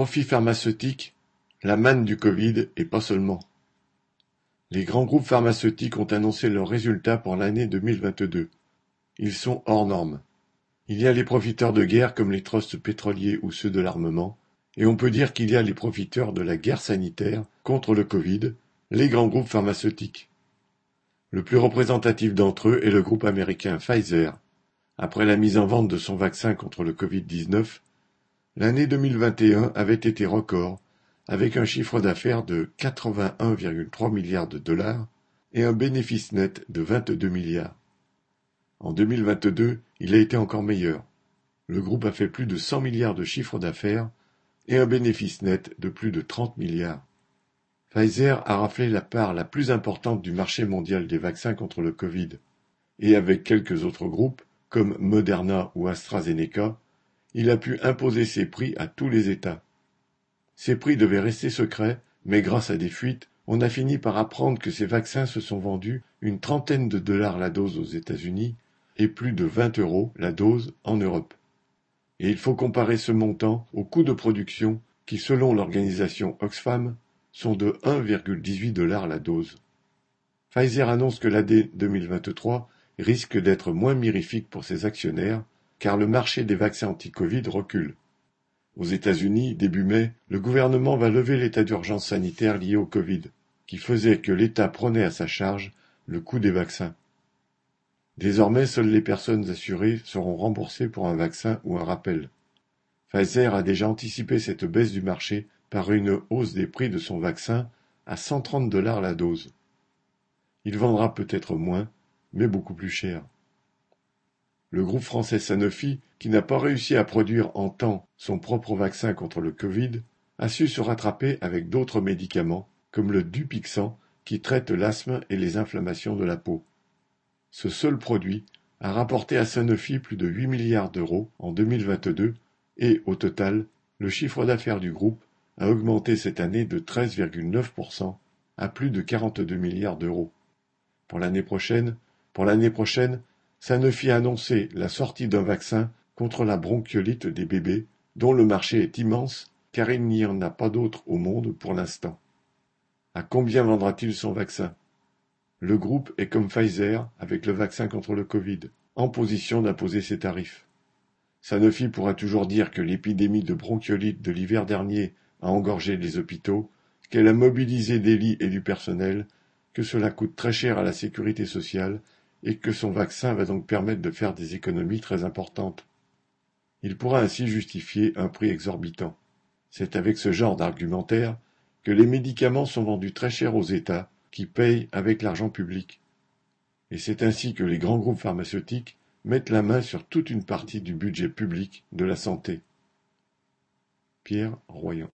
Profit pharmaceutique, la manne du Covid et pas seulement. Les grands groupes pharmaceutiques ont annoncé leurs résultats pour l'année 2022. Ils sont hors normes. Il y a les profiteurs de guerre comme les trusts pétroliers ou ceux de l'armement, et on peut dire qu'il y a les profiteurs de la guerre sanitaire contre le Covid, les grands groupes pharmaceutiques. Le plus représentatif d'entre eux est le groupe américain Pfizer. Après la mise en vente de son vaccin contre le Covid-19, L'année 2021 avait été record, avec un chiffre d'affaires de 81,3 milliards de dollars et un bénéfice net de 22 milliards. En 2022, il a été encore meilleur. Le groupe a fait plus de 100 milliards de chiffre d'affaires et un bénéfice net de plus de 30 milliards. Pfizer a raflé la part la plus importante du marché mondial des vaccins contre le Covid, et avec quelques autres groupes, comme Moderna ou AstraZeneca, il a pu imposer ses prix à tous les États. Ces prix devaient rester secrets, mais grâce à des fuites, on a fini par apprendre que ces vaccins se sont vendus une trentaine de dollars la dose aux États-Unis et plus de 20 euros la dose en Europe. Et il faut comparer ce montant aux coûts de production qui, selon l'organisation Oxfam, sont de 1,18 dollars la dose. Pfizer annonce que l'année 2023 risque d'être moins mirifique pour ses actionnaires car le marché des vaccins anti-Covid recule. Aux États-Unis, début mai, le gouvernement va lever l'état d'urgence sanitaire lié au Covid, qui faisait que l'État prenait à sa charge le coût des vaccins. Désormais, seules les personnes assurées seront remboursées pour un vaccin ou un rappel. Pfizer a déjà anticipé cette baisse du marché par une hausse des prix de son vaccin à 130 dollars la dose. Il vendra peut-être moins, mais beaucoup plus cher. Le groupe français Sanofi, qui n'a pas réussi à produire en temps son propre vaccin contre le Covid, a su se rattraper avec d'autres médicaments, comme le Dupixent, qui traite l'asthme et les inflammations de la peau. Ce seul produit a rapporté à Sanofi plus de 8 milliards d'euros en 2022 et, au total, le chiffre d'affaires du groupe a augmenté cette année de 13,9% à plus de 42 milliards d'euros. Pour l'année prochaine, pour l'année prochaine, Sanofi a annoncé la sortie d'un vaccin contre la bronchiolite des bébés, dont le marché est immense car il n'y en a pas d'autre au monde pour l'instant. À combien vendra-t-il son vaccin? Le groupe est comme Pfizer avec le vaccin contre le Covid, en position d'imposer ses tarifs. Sanofi pourra toujours dire que l'épidémie de bronchiolite de l'hiver dernier a engorgé les hôpitaux, qu'elle a mobilisé des lits et du personnel, que cela coûte très cher à la sécurité sociale et que son vaccin va donc permettre de faire des économies très importantes. Il pourra ainsi justifier un prix exorbitant. C'est avec ce genre d'argumentaire que les médicaments sont vendus très cher aux États, qui payent avec l'argent public. Et c'est ainsi que les grands groupes pharmaceutiques mettent la main sur toute une partie du budget public de la santé. Pierre Royan